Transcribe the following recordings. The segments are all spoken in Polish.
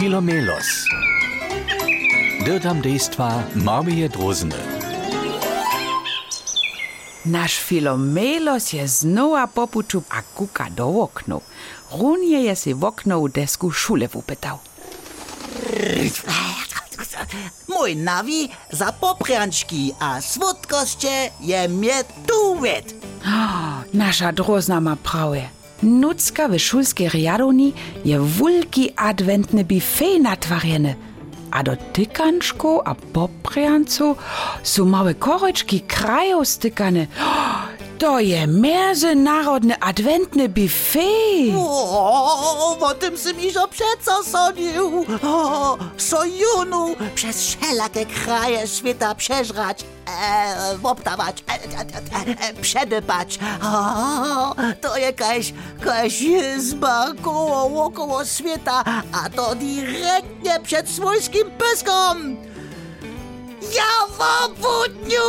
Filomelos. Dirtam dejstva Marmije Drozene. Naš Filomelos je znova popuču a kuka do oknu. Runje je si v okno v desku šule upytał. Mój nawi za poprянčki a słodkoście je mnie tu wet. Nasza drozna ma prawie. Nucka w szulskiej riadowni je wulki adwentny buffet natwarjeny. A do tykanczku a popriancu są małe koreczki krajów stykane. To je międzynarodny adwentny buffet. O, o tym si mi że przeco sonił. O, sojunu przez wszelakie kraje świata przeżrać, e, e, e, przedypać. O, to jakaś, jakaś izba koło, około świata, a to direktnie przed swojskim pyskom. Ja w obudniu!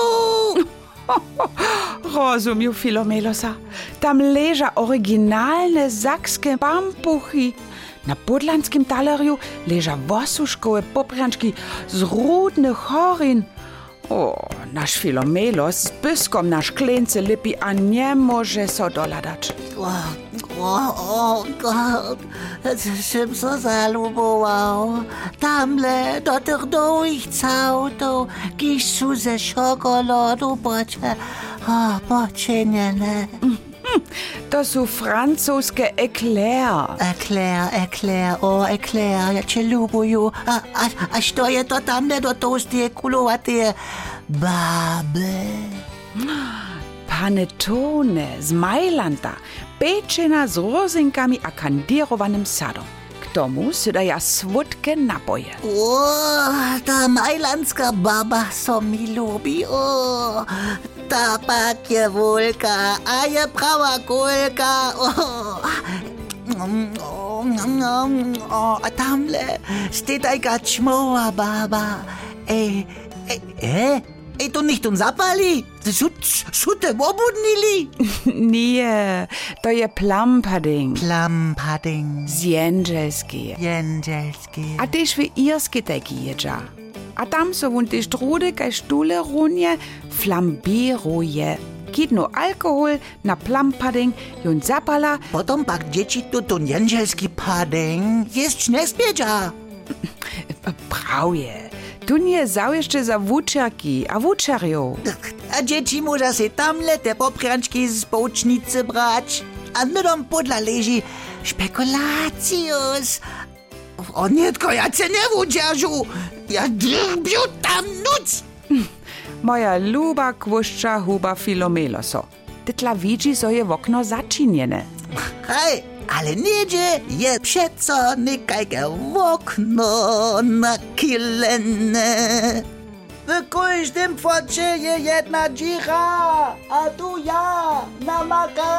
Rozumiu Filomelosa. Tam leża oryginalne zakskie pampuchy. Na podlanskim talerju leża wosuszkowe poprянczki z rudnych chorin. O, nasz Filomelos z pyskom na szklence lipi, a nie może so doladać. O, o, o, God, czym so zalubował. Tamle do tych dołych całto, su ze szokolodu bocze, o, boczeniene. To są francuskie eclair. Eclair, eclair, o, eclair, ja cię lubuju. A, a, a što je to tamle do toastije kulowate baby? Panettone z Majlanda, pieczena z rozynkami a kandirowanym sadom. K tomu sy daja słodkie napoje. O, ta majlandzka baba so mi lubi, o. Ta pakie wulka, a je prawa kulka, o. Mm, O, mm, mm, o, a tamle stetajka čmowa baba. Ej, ej, ej, ej, to nicht un zapali? Šut, šute obudnili? Nie, to je plumpudding Plampadding, z jędzelskiej. jendelski. A też w irskie teki jedza. A tam so wun te strude kaj stule runje flambiruje. Kidno alkohol na plumpudding jon zapala Potom pak dzieci tu tu jendelski pudding jest nespiedza. prauje. Tu nie zaujeszcze za wuczerki a wuczerjo. A dzieci może se tamle te poprянčki z poučnice brać. A nudom podla leži špekulacijus. O netko, ja se ne vudžažu. Ja, bil tam noč! Moja ljuba kvošča huba filomelo so. Te tlaviči so je v okno začinjene. Kaj, ale neđe je pšeco nekaj v okno nakilene. W każdym focie je jedna dzicha, a tu ja namakam.